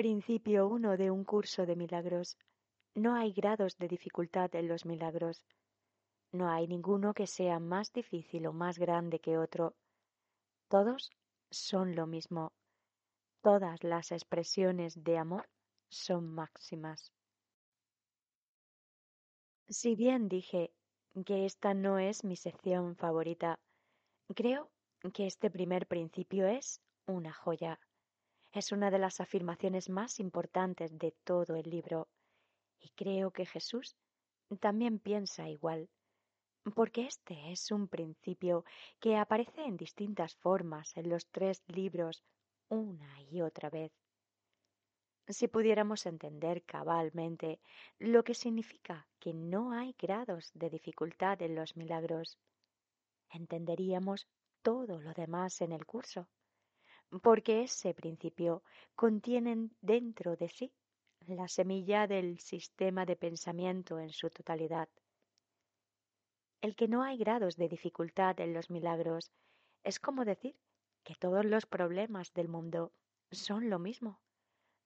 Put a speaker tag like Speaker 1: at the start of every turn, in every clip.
Speaker 1: Principio 1 de un curso de milagros. No hay grados de dificultad en los milagros. No hay ninguno que sea más difícil o más grande que otro. Todos son lo mismo. Todas las expresiones de amor son máximas. Si bien dije que esta no es mi sección favorita, creo que este primer principio es una joya. Es una de las afirmaciones más importantes de todo el libro, y creo que Jesús también piensa igual, porque este es un principio que aparece en distintas formas en los tres libros una y otra vez. Si pudiéramos entender cabalmente lo que significa que no hay grados de dificultad en los milagros, entenderíamos todo lo demás en el curso porque ese principio contiene dentro de sí la semilla del sistema de pensamiento en su totalidad. El que no hay grados de dificultad en los milagros es como decir que todos los problemas del mundo son lo mismo,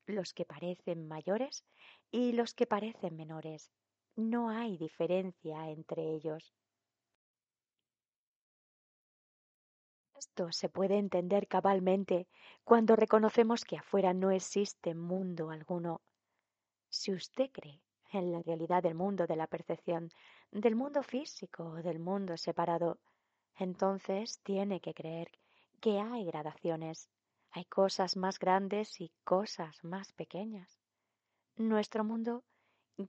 Speaker 1: los que parecen mayores y los que parecen menores. No hay diferencia entre ellos. Esto se puede entender cabalmente cuando reconocemos que afuera no existe mundo alguno. Si usted cree en la realidad del mundo de la percepción, del mundo físico o del mundo separado, entonces tiene que creer que hay gradaciones, hay cosas más grandes y cosas más pequeñas. Nuestro mundo,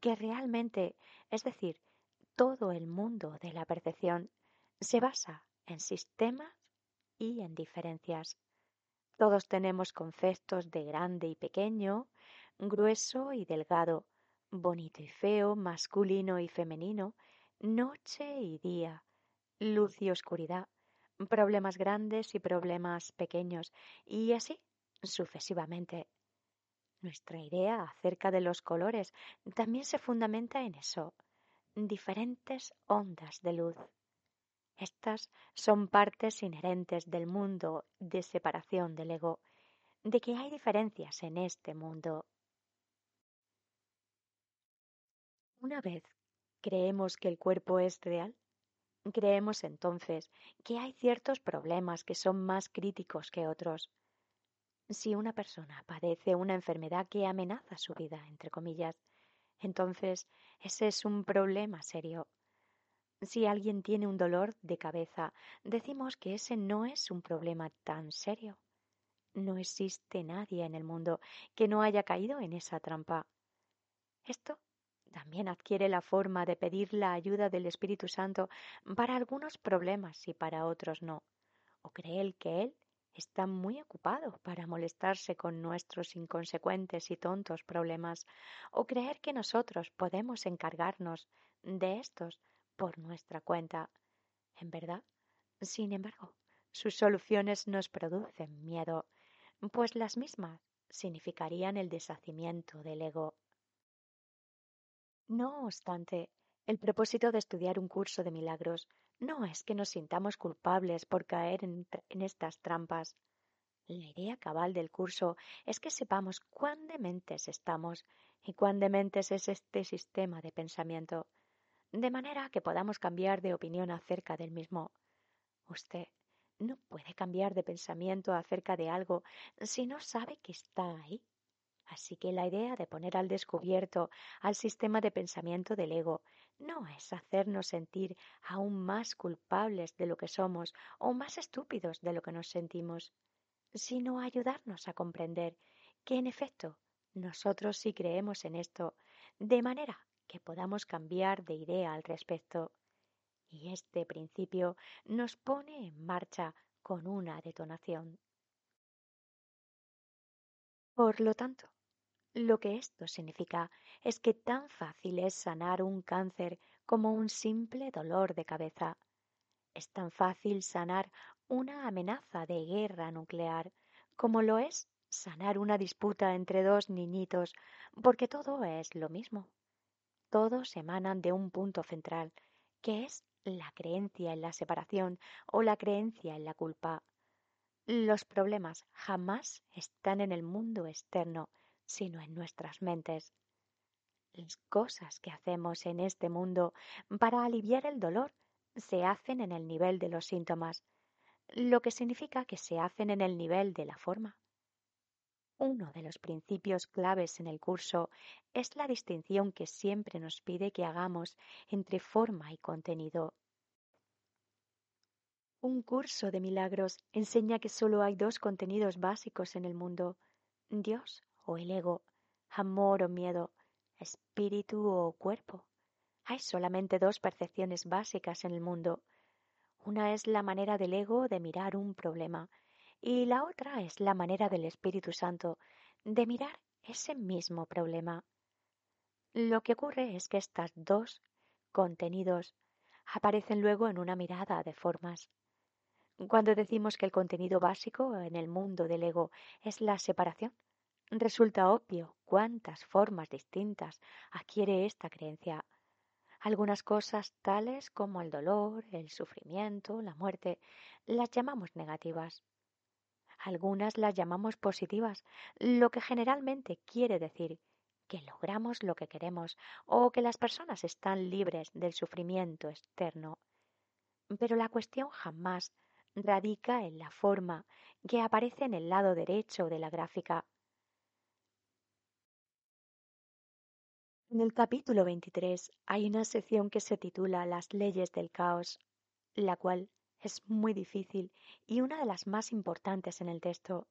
Speaker 1: que realmente, es decir, todo el mundo de la percepción, se basa en sistemas y en diferencias. Todos tenemos conceptos de grande y pequeño, grueso y delgado, bonito y feo, masculino y femenino, noche y día, luz y oscuridad, problemas grandes y problemas pequeños, y así sucesivamente. Nuestra idea acerca de los colores también se fundamenta en eso, diferentes ondas de luz. Estas son partes inherentes del mundo de separación del ego, de que hay diferencias en este mundo. Una vez creemos que el cuerpo es real, creemos entonces que hay ciertos problemas que son más críticos que otros. Si una persona padece una enfermedad que amenaza su vida, entre comillas, entonces ese es un problema serio si alguien tiene un dolor de cabeza, decimos que ese no es un problema tan serio. No existe nadie en el mundo que no haya caído en esa trampa. Esto también adquiere la forma de pedir la ayuda del Espíritu Santo para algunos problemas y para otros no. O creer que Él está muy ocupado para molestarse con nuestros inconsecuentes y tontos problemas, o creer que nosotros podemos encargarnos de estos por nuestra cuenta. En verdad, sin embargo, sus soluciones nos producen miedo, pues las mismas significarían el deshacimiento del ego. No obstante, el propósito de estudiar un curso de milagros no es que nos sintamos culpables por caer en, en, estas trampas. La idea cabal del curso es que sepamos cuán dementes estamos y cuán dementes es este sistema de pensamiento de manera que podamos cambiar de opinión acerca del mismo. Usted no puede cambiar de pensamiento acerca de algo si no sabe que está ahí. Así que la idea de poner al descubierto al sistema de pensamiento del ego no es hacernos sentir aún más culpables de lo que somos o más estúpidos de lo que nos sentimos, sino ayudarnos a comprender que en efecto nosotros sí creemos en esto, de manera que podamos cambiar de idea al respecto. Y este principio nos pone en marcha con una detonación. Por lo tanto, lo que esto significa es que tan fácil es sanar un cáncer como un simple dolor de cabeza. Es tan fácil sanar una amenaza de guerra nuclear como lo es sanar una disputa entre dos niñitos, porque todo es lo mismo todos emanan de un punto central, que es la creencia en la separación o la creencia en la culpa. Los problemas jamás están en el mundo externo, sino en nuestras mentes. Las cosas que hacemos en este mundo para aliviar el dolor se hacen en el nivel de los síntomas, lo que significa que se hacen en el nivel de la forma. Uno de los principios claves en el curso es la distinción que siempre nos pide que hagamos entre forma y contenido. Un curso de milagros enseña que solo hay dos contenidos básicos en el mundo, Dios o el ego, amor o miedo, espíritu o cuerpo. Hay solamente dos percepciones básicas en el mundo. Una es la manera del ego de mirar un problema y la otra es la manera del Espíritu Santo de mirar ese mismo problema. Lo que ocurre es que estas dos contenidos aparecen luego en una mirada de formas. Cuando decimos que el contenido básico en el mundo del ego es la separación, resulta obvio cuántas formas distintas adquiere esta creencia. Algunas cosas tales como el dolor, el sufrimiento, la muerte, las llamamos negativas. Algunas las llamamos positivas, lo que generalmente quiere decir que logramos lo que queremos o que las personas están libres del sufrimiento externo. Pero la cuestión jamás radica en la forma que aparece en el lado derecho de la gráfica. En el capítulo 23 hay una sección que se titula Las leyes del caos, la cual es muy difícil y una de las más importantes en el texto.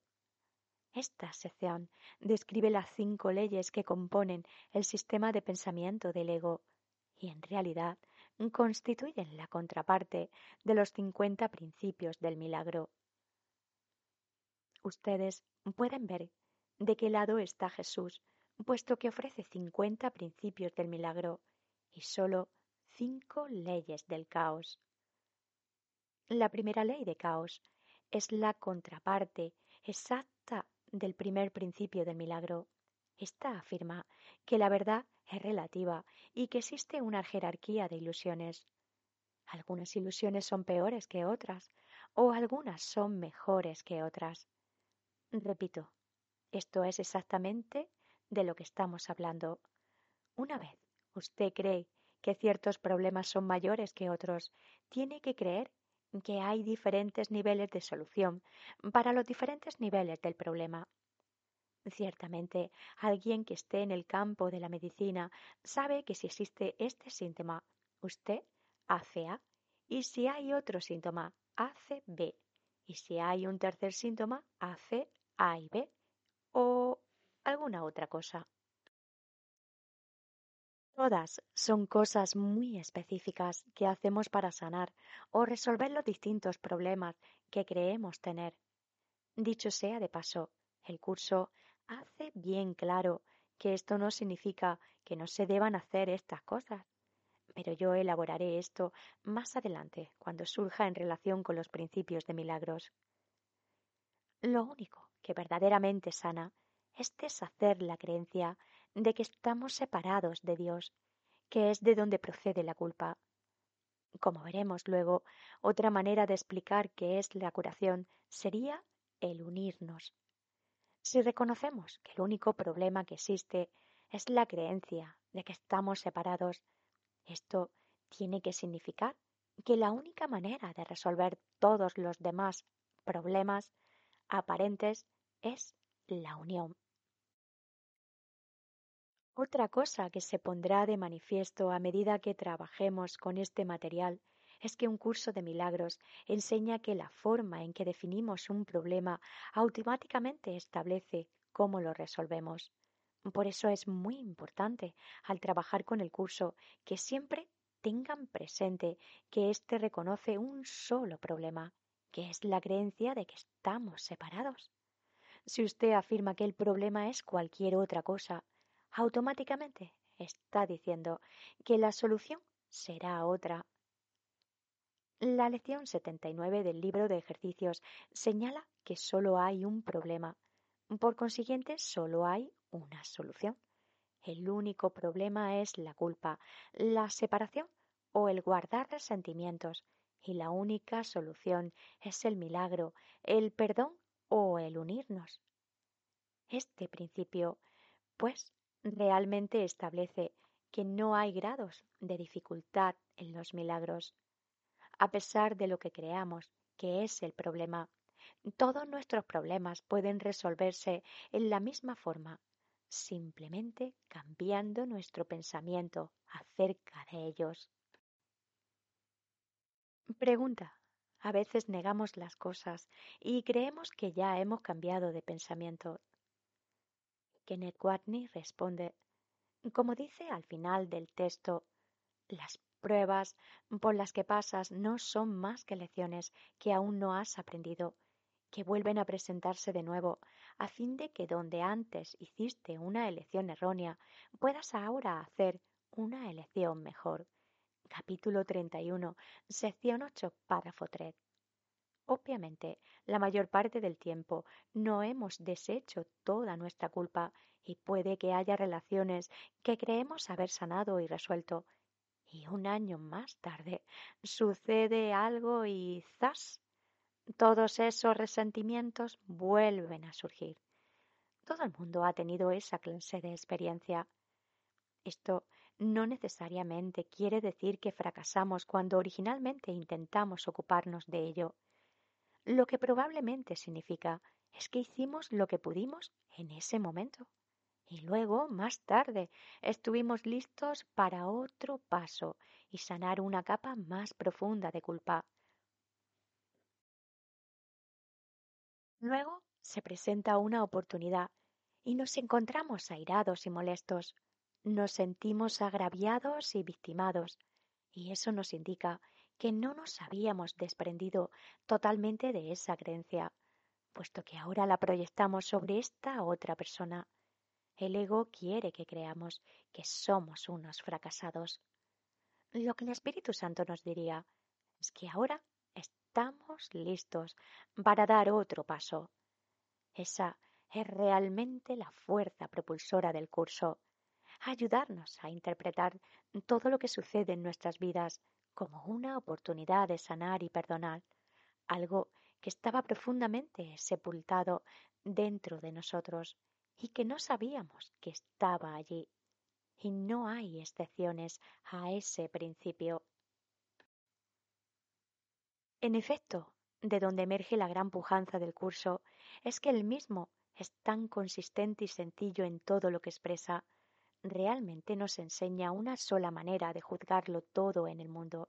Speaker 1: Esta sección describe las cinco leyes que componen el sistema de pensamiento del ego y en realidad constituyen la contraparte de los cincuenta principios del milagro. Ustedes pueden ver de qué lado está Jesús, puesto que ofrece cincuenta principios del milagro y sólo cinco leyes del caos. La primera ley de caos es la contraparte exacta del primer principio del milagro. Esta afirma que la verdad es relativa y que existe una jerarquía de ilusiones. Algunas ilusiones son peores que otras o algunas son mejores que otras. Repito, esto es exactamente de lo que estamos hablando. Una vez usted cree que ciertos problemas son mayores que otros, tiene que creer que hay diferentes niveles de solución para los diferentes niveles del problema. Ciertamente, alguien que esté en el campo de la medicina sabe que si existe este síntoma, usted hace A, y si hay otro síntoma, hace B, y si hay un tercer síntoma, hace A y B, o alguna otra cosa. Todas son cosas muy específicas que hacemos para sanar o resolver los distintos problemas que creemos tener. Dicho sea de paso, el curso hace bien claro que esto no significa que no se deban hacer estas cosas, pero yo elaboraré esto más adelante cuando surja en relación con los principios de milagros. Lo único que verdaderamente sana es deshacer la creencia de que estamos separados de Dios, que es de donde procede la culpa. Como veremos luego, otra manera de explicar qué es la curación sería el unirnos. Si reconocemos que el único problema que existe es la creencia de que estamos separados, esto tiene que significar que la única manera de resolver todos los demás problemas aparentes es la unión. Otra cosa que se pondrá de manifiesto a medida que trabajemos con este material es que un curso de milagros enseña que la forma en que definimos un problema automáticamente establece cómo lo resolvemos. Por eso es muy importante al trabajar con el curso que siempre tengan presente que éste reconoce un solo problema, que es la creencia de que estamos separados. Si usted afirma que el problema es cualquier otra cosa, automáticamente está diciendo que la solución será otra. La lección 79 del libro de ejercicios señala que solo hay un problema. Por consiguiente, solo hay una solución. El único problema es la culpa, la separación o el guardar resentimientos. Y la única solución es el milagro, el perdón o el unirnos. Este principio pues realmente establece que no hay grados de dificultad en los milagros. A pesar de lo que creamos que es el problema, todos nuestros problemas pueden resolverse en la misma forma, simplemente cambiando nuestro pensamiento acerca de ellos. Pregunta. A veces negamos las cosas y creemos que ya hemos cambiado de pensamiento. Kenneth Watney responde, como dice al final del texto, las pruebas por las que pasas no son más que lecciones que aún no has aprendido, que vuelven a presentarse de nuevo, a fin de que donde antes hiciste una elección errónea, puedas ahora hacer una elección mejor. Capítulo 31, sección 8, párrafo 3. Obviamente, la mayor parte del tiempo no hemos deshecho toda nuestra culpa y puede que haya relaciones que creemos haber sanado y resuelto. Y un año más tarde sucede algo y ¡zas! Todos esos resentimientos vuelven a surgir. Todo el mundo ha tenido esa clase de experiencia. Esto no necesariamente quiere decir que fracasamos cuando originalmente intentamos ocuparnos de ello. Lo que probablemente significa es que hicimos lo que pudimos en ese momento. Y luego, más tarde, estuvimos listos para otro paso y sanar una capa más profunda de culpa. Luego se presenta una oportunidad y nos encontramos airados y molestos. Nos sentimos agraviados y victimados. Y eso nos indica que no nos habíamos desprendido totalmente de esa creencia, puesto que ahora la proyectamos sobre esta otra persona. El ego quiere que creamos que somos unos fracasados. Lo que el Espíritu Santo nos diría es que ahora estamos listos para dar otro paso. Esa es realmente la fuerza propulsora del curso, ayudarnos a interpretar todo lo que sucede en nuestras vidas como una oportunidad de sanar y perdonar, algo que estaba profundamente sepultado dentro de nosotros y que no sabíamos que estaba allí. Y no hay excepciones a ese principio. En efecto, de donde emerge la gran pujanza del curso es que el mismo es tan consistente y sencillo en todo lo que expresa, realmente nos enseña una sola manera de juzgarlo todo en el mundo.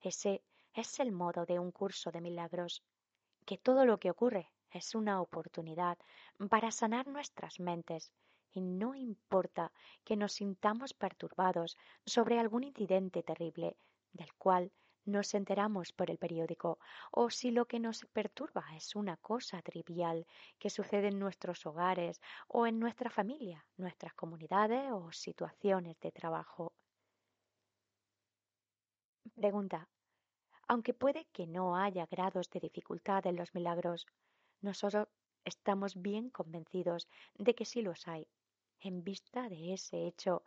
Speaker 1: Ese es el modo de un curso de milagros, que todo lo que ocurre es una oportunidad para sanar nuestras mentes, y no importa que nos sintamos perturbados sobre algún incidente terrible del cual nos enteramos por el periódico, o si lo que nos perturba es una cosa trivial que sucede en nuestros hogares o en nuestra familia, nuestras comunidades o situaciones de trabajo. Pregunta. Aunque puede que no haya grados de dificultad en los milagros, nosotros estamos bien convencidos de que sí los hay. En vista de ese hecho,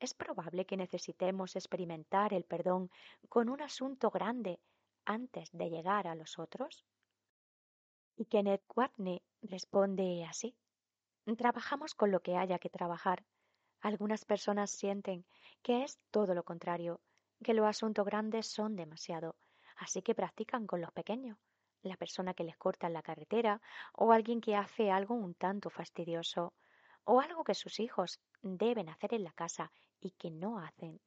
Speaker 1: es probable que necesitemos experimentar el perdón con un asunto grande antes de llegar a los otros? Y Kenneth Watney responde así. Trabajamos con lo que haya que trabajar. Algunas personas sienten que es todo lo contrario, que los asuntos grandes son demasiado, así que practican con los pequeños, la persona que les corta en la carretera o alguien que hace algo un tanto fastidioso o algo que sus hijos deben hacer en la casa y que no hacen.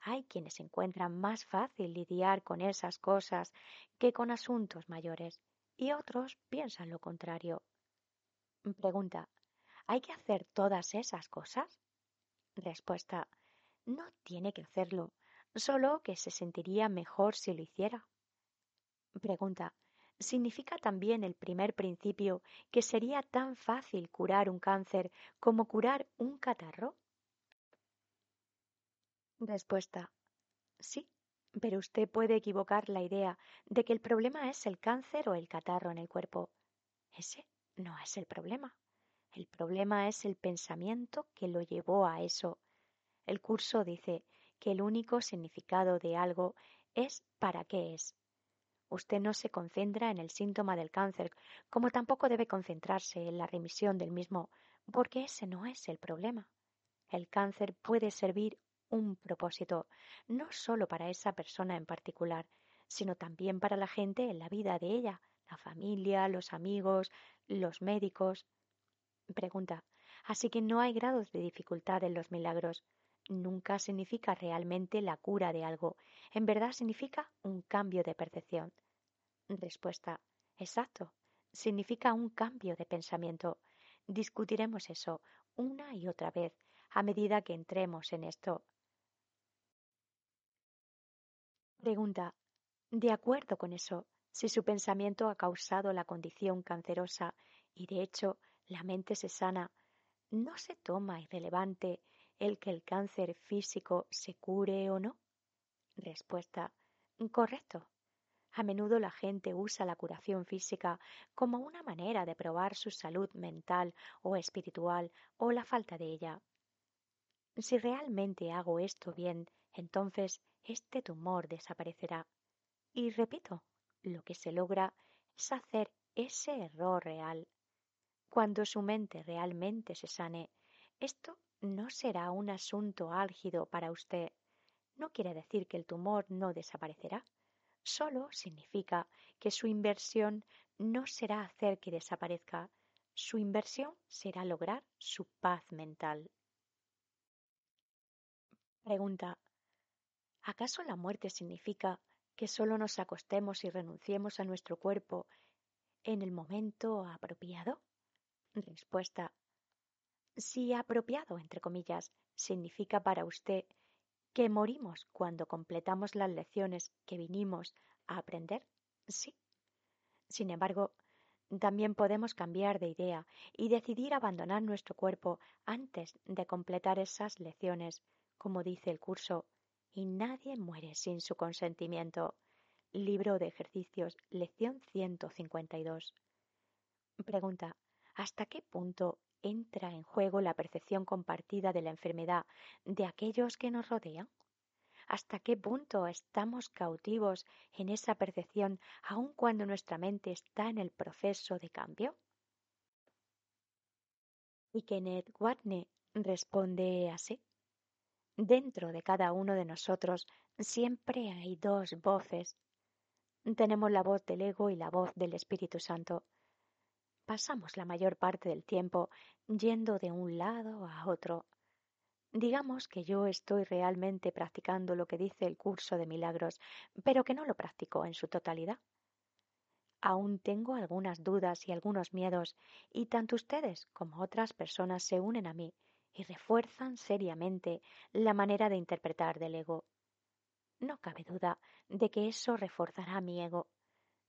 Speaker 1: Hay quienes encuentran más fácil lidiar con esas cosas que con asuntos mayores y otros piensan lo contrario. Pregunta, ¿hay que hacer todas esas cosas? Respuesta, no tiene que hacerlo, solo que se sentiría mejor si lo hiciera. Pregunta, ¿significa también el primer principio que sería tan fácil curar un cáncer como curar un catarro? Respuesta. Sí, pero usted puede equivocar la idea de que el problema es el cáncer o el catarro en el cuerpo. Ese no es el problema. El problema es el pensamiento que lo llevó a eso. El curso dice que el único significado de algo es para qué es. Usted no se concentra en el síntoma del cáncer, como tampoco debe concentrarse en la remisión del mismo, porque ese no es el problema. El cáncer puede servir un propósito, no solo para esa persona en particular, sino también para la gente en la vida de ella, la familia, los amigos, los médicos. Pregunta. Así que no hay grados de dificultad en los milagros. Nunca significa realmente la cura de algo. En verdad significa un cambio de percepción. Respuesta. Exacto. Significa un cambio de pensamiento. Discutiremos eso una y otra vez a medida que entremos en esto. Pregunta. De acuerdo con eso, si su pensamiento ha causado la condición cancerosa y de hecho la mente se sana, ¿no se toma irrelevante el que el cáncer físico se cure o no? Respuesta. Correcto. A menudo la gente usa la curación física como una manera de probar su salud mental o espiritual o la falta de ella. Si realmente hago esto bien, entonces este tumor desaparecerá. Y repito, lo que se logra es hacer ese error real. Cuando su mente realmente se sane, esto no será un asunto álgido para usted. No quiere decir que el tumor no desaparecerá solo significa que su inversión no será hacer que desaparezca, su inversión será lograr su paz mental. Pregunta. ¿Acaso la muerte significa que solo nos acostemos y renunciemos a nuestro cuerpo en el momento apropiado? Respuesta. Si apropiado, entre comillas, significa para usted ¿Que morimos cuando completamos las lecciones que vinimos a aprender? Sí. Sin embargo, también podemos cambiar de idea y decidir abandonar nuestro cuerpo antes de completar esas lecciones, como dice el curso, y nadie muere sin su consentimiento. Libro de ejercicios, lección 152. Pregunta, ¿hasta qué punto entra en juego la percepción compartida de la enfermedad de aquellos que nos rodean? ¿Hasta qué punto estamos cautivos en esa percepción aun cuando nuestra mente está en el proceso de cambio? Y Kenneth Watney responde así. Dentro de cada uno de nosotros siempre hay dos voces. Tenemos la voz del ego y la voz del Espíritu Santo pasamos la mayor parte del tiempo yendo de un lado a otro. Digamos que yo estoy realmente practicando lo que dice el curso de milagros, pero que no lo practico en su totalidad. Aún tengo algunas dudas y algunos miedos, y tanto ustedes como otras personas se unen a mí y refuerzan seriamente la manera de interpretar del ego. No cabe duda de que eso reforzará mi ego,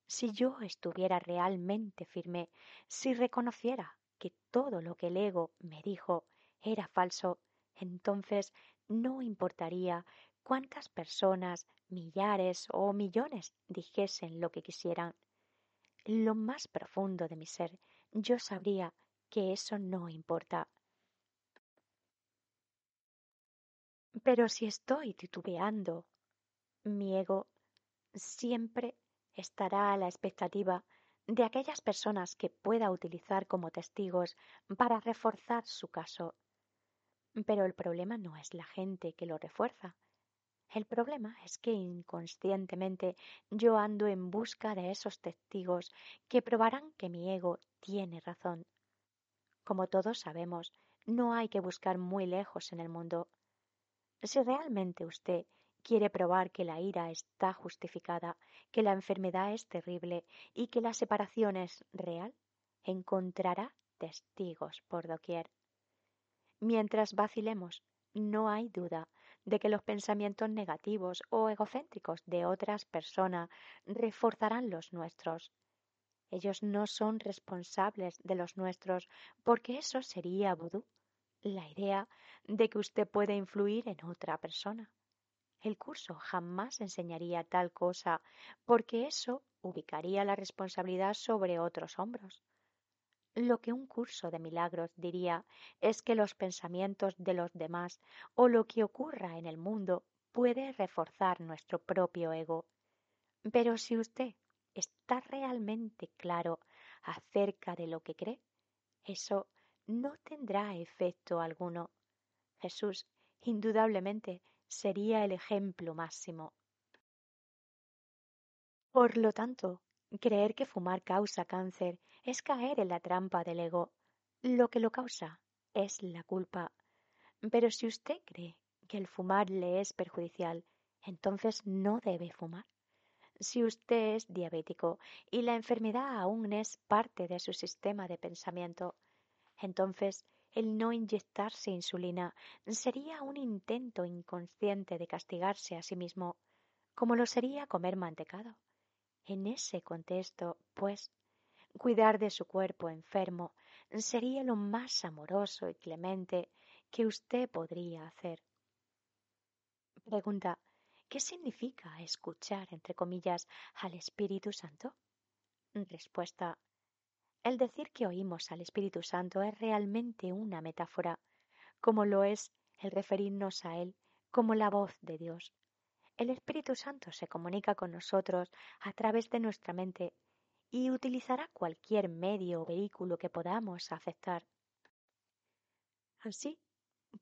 Speaker 1: si yo estuviera realmente firme, si reconociera que todo lo que el ego me dijo era falso, entonces no importaría cuántas personas, millares o millones dijesen lo que quisieran. Lo más profundo de mi ser, yo sabría que eso no importa. Pero si estoy titubeando, mi ego siempre estará a la expectativa de aquellas personas que pueda utilizar como testigos para reforzar su caso. Pero el problema no es la gente que lo refuerza. El problema es que inconscientemente yo ando en busca de esos testigos que probarán que mi ego tiene razón. Como todos sabemos, no hay que buscar muy lejos en el mundo. Si realmente usted quiere probar que la ira está justificada, que la enfermedad es terrible y que la separación es real, encontrará testigos por doquier. Mientras vacilemos, no hay duda de que los pensamientos negativos o egocéntricos de otras personas reforzarán los nuestros. Ellos no son responsables de los nuestros, porque eso sería vudú, la idea de que usted puede influir en otra persona. El curso jamás enseñaría tal cosa, porque eso ubicaría la responsabilidad sobre otros hombros. Lo que un curso de milagros diría es que los pensamientos de los demás o lo que ocurra en el mundo puede reforzar nuestro propio ego. Pero si usted está realmente claro acerca de lo que cree, eso no tendrá efecto alguno. Jesús, indudablemente, sería el ejemplo máximo. Por lo tanto, creer que fumar causa cáncer es caer en la trampa del ego. Lo que lo causa es la culpa. Pero si usted cree que el fumar le es perjudicial, entonces no debe fumar. Si usted es diabético y la enfermedad aún es parte de su sistema de pensamiento, entonces el no inyectarse insulina sería un intento inconsciente de castigarse a sí mismo, como lo sería comer mantecado. En ese contexto, pues, cuidar de su cuerpo enfermo sería lo más amoroso y clemente que usted podría hacer. Pregunta, ¿qué significa escuchar, entre comillas, al Espíritu Santo? Respuesta, el decir que oímos al Espíritu Santo es realmente una metáfora, como lo es el referirnos a Él como la voz de Dios. El Espíritu Santo se comunica con nosotros a través de nuestra mente y utilizará cualquier medio o vehículo que podamos aceptar. Así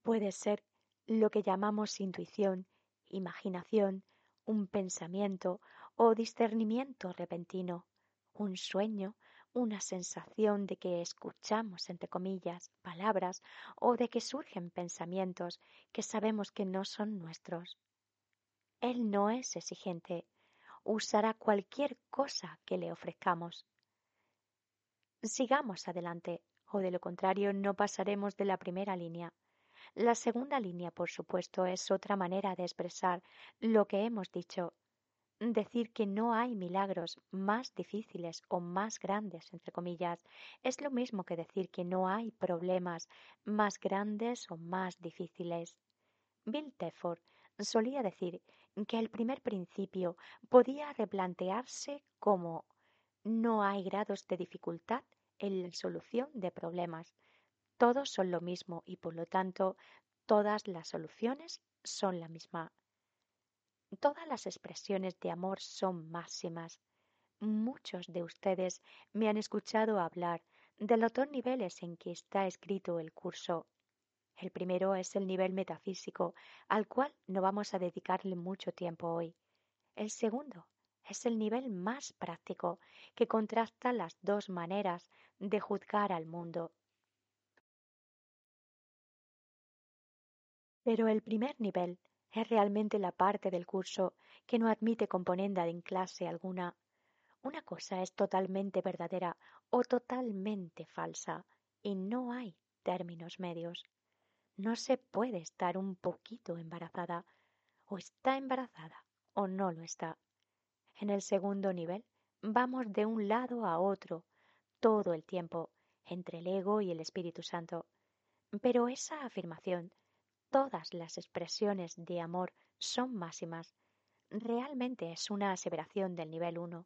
Speaker 1: puede ser lo que llamamos intuición, imaginación, un pensamiento o discernimiento repentino, un sueño, una sensación de que escuchamos, entre comillas, palabras o de que surgen pensamientos que sabemos que no son nuestros. Él no es exigente, usará cualquier cosa que le ofrezcamos. Sigamos adelante, o de lo contrario no pasaremos de la primera línea. La segunda línea, por supuesto, es otra manera de expresar lo que hemos dicho. Decir que no hay milagros más difíciles o más grandes, entre comillas, es lo mismo que decir que no hay problemas más grandes o más difíciles. Bill Tefford solía decir que el primer principio podía replantearse como no hay grados de dificultad en la solución de problemas. Todos son lo mismo y por lo tanto todas las soluciones son la misma. Todas las expresiones de amor son máximas. Muchos de ustedes me han escuchado hablar de los dos niveles en que está escrito el curso el primero es el nivel metafísico, al cual no vamos a dedicarle mucho tiempo hoy. El segundo es el nivel más práctico, que contrasta las dos maneras de juzgar al mundo. Pero el primer nivel es realmente la parte del curso que no admite componenda en clase alguna. Una cosa es totalmente verdadera o totalmente falsa, y no hay términos medios. No se puede estar un poquito embarazada. O está embarazada o no lo está. En el segundo nivel vamos de un lado a otro todo el tiempo entre el ego y el Espíritu Santo. Pero esa afirmación, todas las expresiones de amor son máximas, realmente es una aseveración del nivel 1.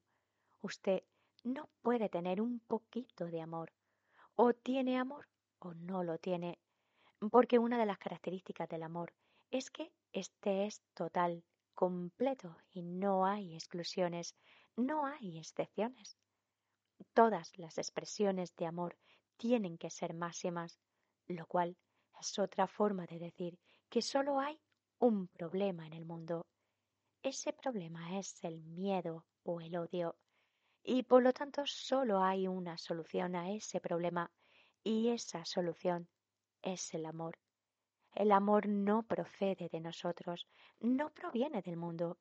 Speaker 1: Usted no puede tener un poquito de amor. O tiene amor o no lo tiene porque una de las características del amor es que éste es total, completo y no hay exclusiones, no hay excepciones. Todas las expresiones de amor tienen que ser máximas, lo cual es otra forma de decir que solo hay un problema en el mundo. Ese problema es el miedo o el odio, y por lo tanto solo hay una solución a ese problema, y esa solución es el amor. El amor no procede de nosotros, no proviene del mundo.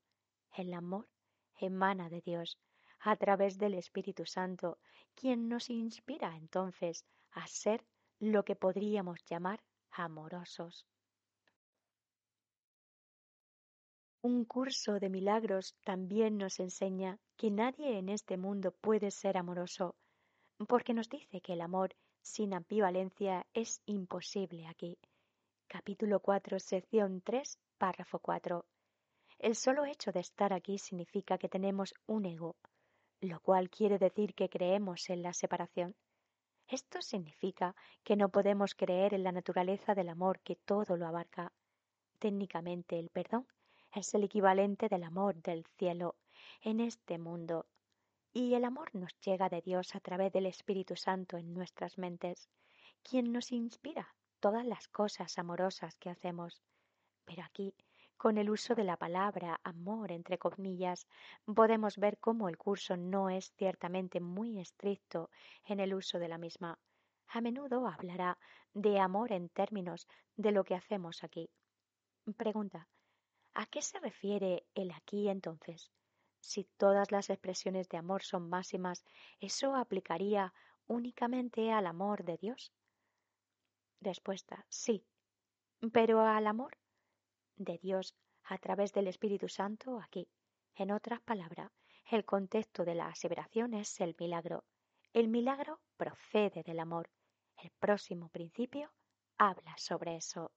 Speaker 1: El amor emana de Dios a través del Espíritu Santo, quien nos inspira entonces a ser lo que podríamos llamar amorosos. Un curso de milagros también nos enseña que nadie en este mundo puede ser amoroso, porque nos dice que el amor sin ambivalencia es imposible aquí. Capítulo 4, sección 3, párrafo 4. El solo hecho de estar aquí significa que tenemos un ego, lo cual quiere decir que creemos en la separación. Esto significa que no podemos creer en la naturaleza del amor que todo lo abarca. Técnicamente el perdón es el equivalente del amor del cielo en este mundo y el amor nos llega de Dios a través del Espíritu Santo en nuestras mentes, quien nos inspira todas las cosas amorosas que hacemos. Pero aquí, con el uso de la palabra amor entre comillas, podemos ver cómo el curso no es ciertamente muy estricto en el uso de la misma. A menudo hablará de amor en términos de lo que hacemos aquí. Pregunta. ¿A qué se refiere el aquí entonces? Si todas las expresiones de amor son máximas, ¿eso aplicaría únicamente al amor de Dios? Respuesta. Sí. Pero al amor de Dios a través del Espíritu Santo aquí. En otras palabras, el contexto de la aseveración es el milagro. El milagro procede del amor. El próximo principio habla sobre eso.